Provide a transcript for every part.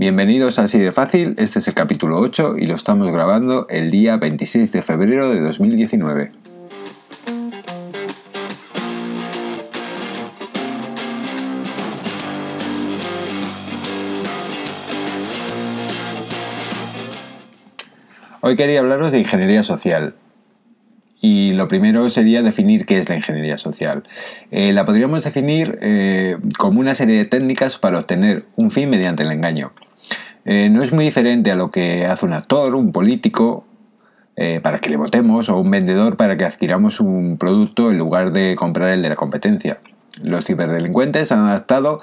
Bienvenidos a Así de Fácil, este es el capítulo 8 y lo estamos grabando el día 26 de febrero de 2019. Hoy quería hablaros de ingeniería social. Y lo primero sería definir qué es la ingeniería social. Eh, la podríamos definir eh, como una serie de técnicas para obtener un fin mediante el engaño. Eh, no es muy diferente a lo que hace un actor, un político, para que le votemos, o un vendedor para que adquiramos un producto en lugar de comprar el de la competencia. Los ciberdelincuentes han adaptado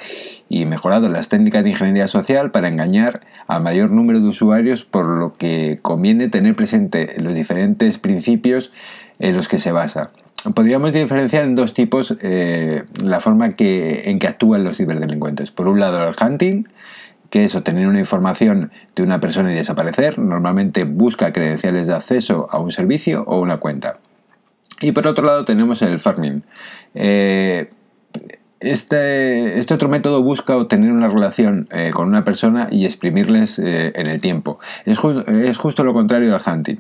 y mejorado las técnicas de ingeniería social para engañar a mayor número de usuarios, por lo que conviene tener presente los diferentes principios en los que se basa. Podríamos diferenciar en dos tipos eh, la forma en que actúan los ciberdelincuentes. Por un lado, el hunting, que es obtener una información de una persona y desaparecer. Normalmente busca credenciales de acceso a un servicio o una cuenta. Y por otro lado tenemos el farming. Eh, este, este, otro método busca obtener una relación eh, con una persona y exprimirles en el tiempo. Es, es, justo lo contrario del hunting.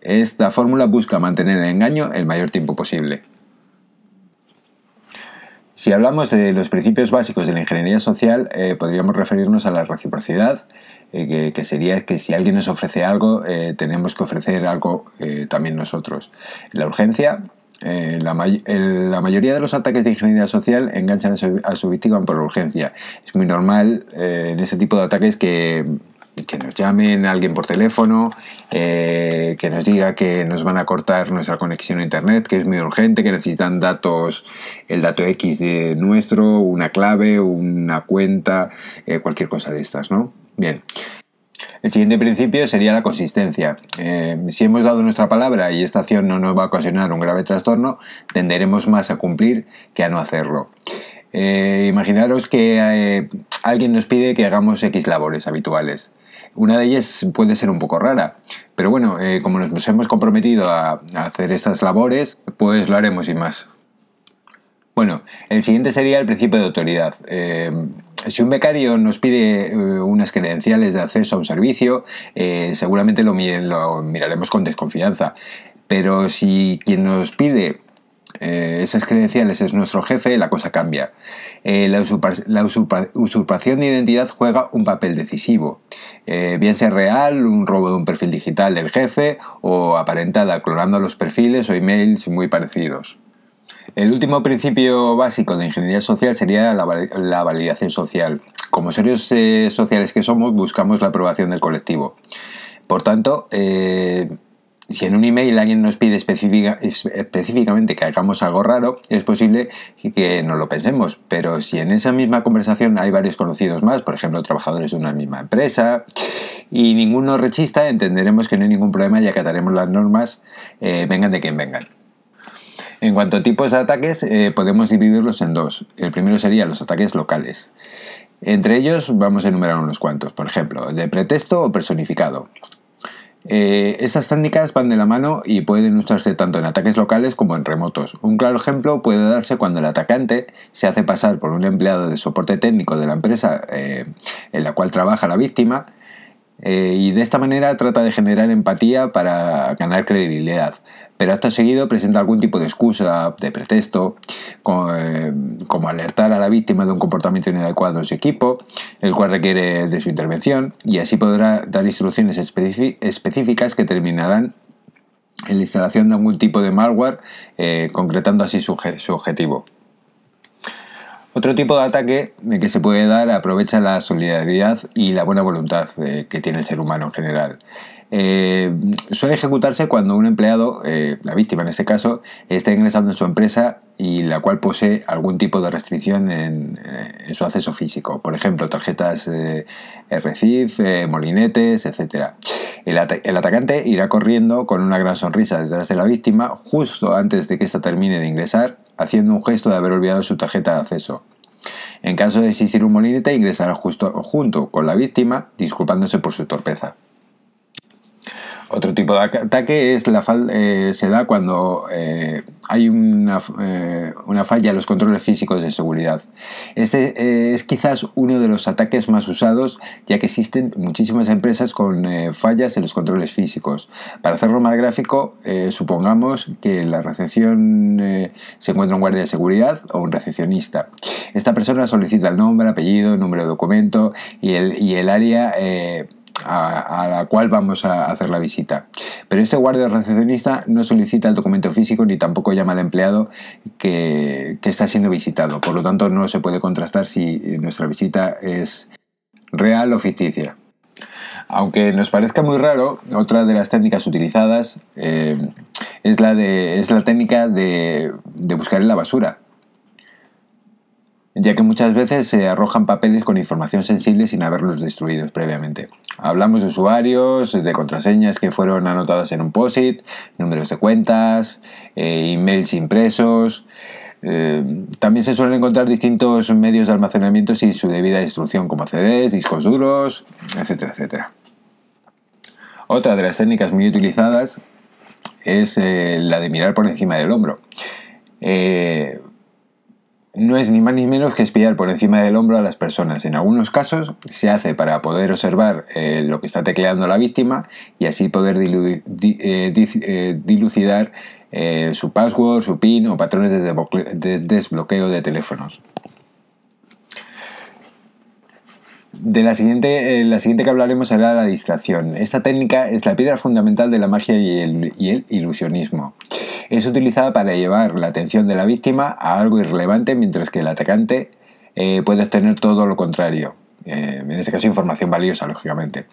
Esta fórmula busca mantener el engaño el mayor tiempo posible. Si hablamos de los principios básicos de la ingeniería social, eh, podríamos referirnos a la reciprocidad, eh, que, sería que si alguien nos ofrece algo, eh, tenemos que ofrecer algo también nosotros. La urgencia, la, mayoría de los ataques de ingeniería social enganchan a su víctima por urgencia. Es muy normal en ese tipo de ataques que que nos llamen alguien por teléfono, eh, que nos diga que nos van a cortar nuestra conexión a internet, que es muy urgente, que necesitan datos, el dato X de nuestro, una clave, una cuenta, eh, cualquier cosa de estas, ¿no? Bien. El siguiente principio sería la consistencia. Eh, si hemos dado nuestra palabra y esta acción no nos va a ocasionar un grave trastorno, tenderemos más a cumplir que a no hacerlo. imaginaros que alguien nos pide que hagamos X labores habituales. Una de ellas puede ser un poco rara, pero bueno, eh, como nos hemos comprometido a, hacer estas labores, pues lo haremos y más. Bueno, el siguiente sería el principio de autoridad. Eh, si un becario nos pide eh, unas credenciales de acceso a un servicio, seguramente lo, lo miraremos con desconfianza. Pero si quien nos pide eh, esas credenciales es nuestro jefe, la cosa cambia. Eh, la, usurpación de identidad juega un papel decisivo, eh, bien sea real, un robo de un perfil digital del jefe o aparentada clonando los perfiles o emails muy parecidos. El último principio básico de ingeniería social sería la, validación social. Como seres sociales que somos, buscamos la aprobación del colectivo. Por tanto, si en un email alguien nos pide específicamente que hagamos algo raro, es posible que no lo pensemos, pero si en esa misma conversación hay varios conocidos más, por ejemplo, trabajadores de una misma empresa, y ninguno rechista, entenderemos que no hay ningún problema y acataremos las normas, eh, vengan de quien vengan. En cuanto a tipos de ataques, eh, podemos dividirlos en dos. El primero sería los ataques locales. Entre ellos vamos a enumerar unos cuantos, por ejemplo, de pretexto o personificado. Eh, estas técnicas van de la mano y pueden usarse tanto en ataques locales como en remotos. Un claro ejemplo puede darse cuando el atacante se hace pasar por un empleado de soporte técnico de la empresa eh, en la cual trabaja la víctima eh, y de esta manera trata de generar empatía para ganar credibilidad pero acto seguido presenta algún tipo de excusa, de pretexto, eh, como, alertar a la víctima de un comportamiento inadecuado en su equipo, el cual requiere de su intervención, y así podrá dar instrucciones específicas que terminarán en la instalación de algún tipo de malware, eh, concretando así su, objetivo. Otro tipo de ataque que se puede dar aprovecha la solidaridad y la buena voluntad eh, que tiene el ser humano en general. Eh, suele ejecutarse cuando un empleado, eh, la víctima en este caso, está ingresando en su empresa y la cual posee algún tipo de restricción en, eh, su acceso físico, por ejemplo, tarjetas RCIF, molinetes, etc. El, el, atacante irá corriendo con una gran sonrisa detrás de la víctima justo antes de que ésta termine de ingresar, haciendo un gesto de haber olvidado su tarjeta de acceso. En caso de existir un molinete, ingresará justo junto con la víctima, disculpándose por su torpeza. Otro tipo de ataque es la eh, se da cuando eh, hay una, eh, una, falla en los controles físicos de seguridad. Este eh, es quizás uno de los ataques más usados, ya que existen muchísimas empresas con eh, fallas en los controles físicos. Para hacerlo más gráfico, supongamos que en la recepción se encuentra un guardia de seguridad o un recepcionista. Esta persona solicita el nombre, apellido, número de documento y el, y el área a, la cual vamos a hacer la visita. Pero este guardia recepcionista no solicita el documento físico ni tampoco llama al empleado que, está siendo visitado. Por lo tanto, no se puede contrastar si nuestra visita es real o ficticia. Aunque nos parezca muy raro, otra de las técnicas utilizadas eh, es, la de, es la técnica de buscar en la basura ya que muchas veces se arrojan papeles con información sensible sin haberlos destruidos previamente. Hablamos de usuarios, de contraseñas que fueron anotadas en un POSIT, números de cuentas, eh, emails impresos. Eh, también se suelen encontrar distintos medios de almacenamiento sin su debida destrucción, como CDs, discos duros, etcétera, etcétera. Otra de las técnicas muy utilizadas es eh, la de mirar por encima del hombro no es ni más ni menos que espiar por encima del hombro a las personas. En algunos casos se hace para poder observar eh, lo que está tecleando la víctima y así poder eh, eh, dilucidar su password, su PIN o patrones de desbloqueo de teléfonos. De la siguiente, la siguiente que hablaremos será la distracción. Esta técnica es la piedra fundamental de la magia y el ilusionismo es utilizada para llevar la atención de la víctima a algo irrelevante, mientras que el atacante eh, puede obtener todo lo contrario. Eh, en este caso, información valiosa, lógicamente.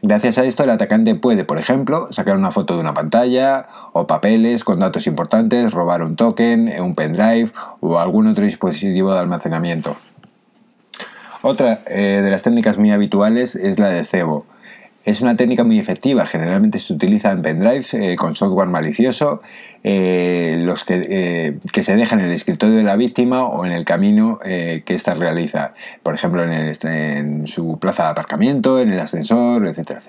Gracias a esto, el atacante puede, por ejemplo, sacar una foto de una pantalla o papeles con datos importantes, robar un token, un pendrive o algún otro dispositivo de almacenamiento. Otra eh, de las técnicas muy habituales es la de cebo. Es una técnica muy efectiva, generalmente se utiliza en pendrive eh, con software malicioso, eh, los que, eh, que, se dejan en el escritorio de la víctima o en el camino que ésta realiza, por ejemplo en, su plaza de aparcamiento, en el ascensor, etc.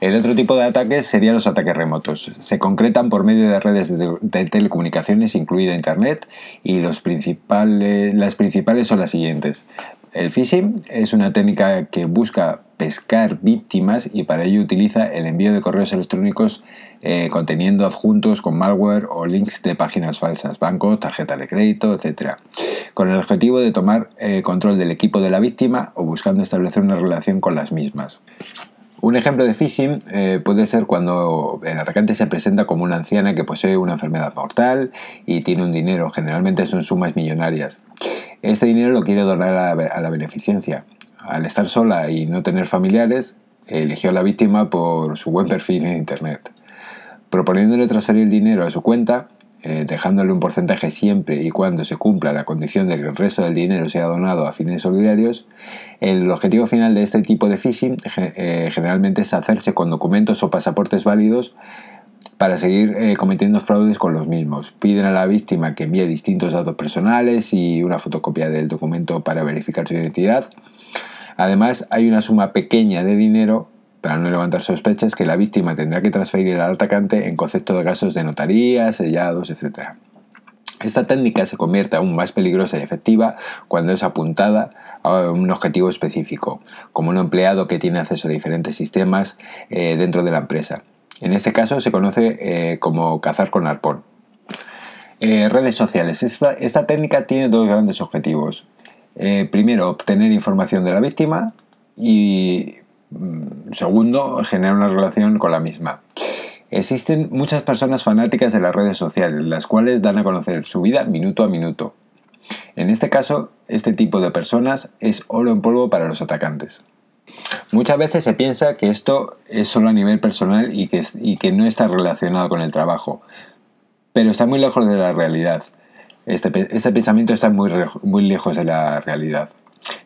El otro tipo de ataques serían los ataques remotos. Se concretan por medio de redes de, telecomunicaciones, incluida Internet, y los principales, las principales son las siguientes. El phishing es una técnica que busca pescar víctimas y para ello utiliza el envío de correos electrónicos eh, conteniendo adjuntos con malware o links de páginas falsas, bancos, tarjetas de crédito, etc. Con el objetivo de tomar eh, control del equipo de la víctima o buscando establecer una relación con las mismas. Un ejemplo de phishing eh, puede ser cuando el atacante se presenta como una anciana que posee una enfermedad mortal y tiene un dinero, generalmente son sumas millonarias. Este dinero lo quiere donar a la beneficencia al estar sola y no tener familiares, eligió a la víctima por su buen perfil en Internet. Proponiéndole transferir el dinero a su cuenta, eh, dejándole un porcentaje siempre y cuando se cumpla la condición de que el resto del dinero sea donado a fines solidarios, el objetivo final de este tipo de phishing eh, generalmente es hacerse con documentos o pasaportes válidos para seguir eh, cometiendo fraudes con los mismos. Piden a la víctima que envíe distintos datos personales y una fotocopia del documento para verificar su identidad Además, hay una suma pequeña de dinero para no levantar sospechas que la víctima tendrá que transferir al atacante en concepto de gastos de notaría, sellados, etc. Esta técnica se convierte aún más peligrosa y efectiva cuando es apuntada a un objetivo específico, como un empleado que tiene acceso a diferentes sistemas eh, dentro de la empresa. En este caso se conoce eh, como cazar con arpón. Eh, redes sociales. esta técnica tiene dos grandes objetivos. Eh, primero, obtener información de la víctima y mm, segundo, generar una relación con la misma. Existen muchas personas fanáticas de las redes sociales, las cuales dan a conocer su vida minuto a minuto. En este caso, este tipo de personas es oro en polvo para los atacantes. Muchas veces se piensa que esto es solo a nivel personal y que, no está relacionado con el trabajo, pero está muy lejos de la realidad. Este, este, pensamiento está muy, muy lejos de la realidad,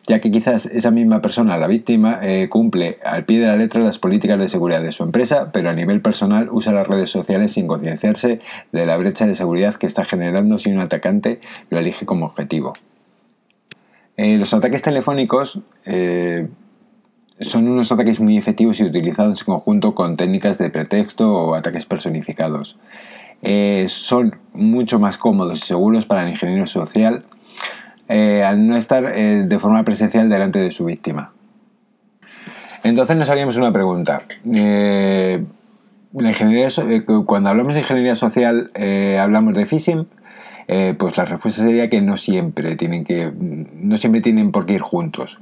ya que quizás esa misma persona, la víctima, eh, cumple al pie de la letra las políticas de seguridad de su empresa, pero a nivel personal usa las redes sociales sin concienciarse de la brecha de seguridad que está generando si un atacante lo elige como objetivo. Eh, los ataques telefónicos eh, son unos ataques muy efectivos y utilizados en conjunto con técnicas de pretexto o ataques personificados. eh, son mucho más cómodos y seguros para el ingeniero social eh, al no estar eh, de forma presencial delante de su víctima. Entonces nos haríamos una pregunta. cuando hablamos de ingeniería social, hablamos de phishing. pues la respuesta sería que no siempre tienen que no siempre tienen por qué ir juntos.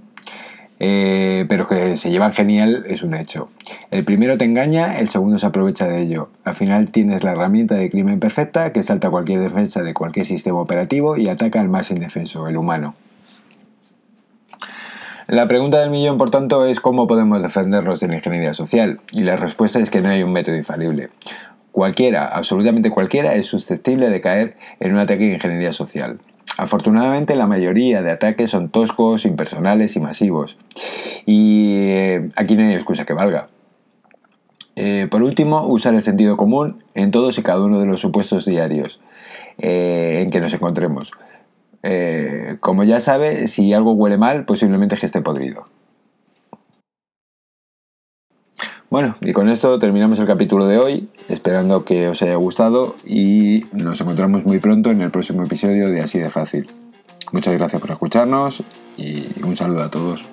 Eh, pero que se llevan genial es un hecho. El primero te engaña, el segundo se aprovecha de ello. Al final tienes la herramienta de crimen perfecta que salta cualquier defensa de cualquier sistema operativo y ataca al más indefenso, el humano. La pregunta del millón, por tanto, es cómo podemos defendernos de la ingeniería social. Y la respuesta es que no hay un método infalible. Cualquiera, absolutamente cualquiera, es susceptible de caer en un ataque de ingeniería social. Afortunadamente la mayoría de ataques son toscos, impersonales y masivos. Y eh, aquí no hay excusa que valga. Eh, por último, usar el sentido común en todos y cada uno de los supuestos diarios eh, en que nos encontremos. como ya sabe, si algo huele mal, posiblemente que esté podrido. Bueno, y con esto terminamos el capítulo de hoy, esperando que os haya gustado y nos encontramos muy pronto en el próximo episodio de Así de Fácil. Muchas gracias por escucharnos y un saludo a todos.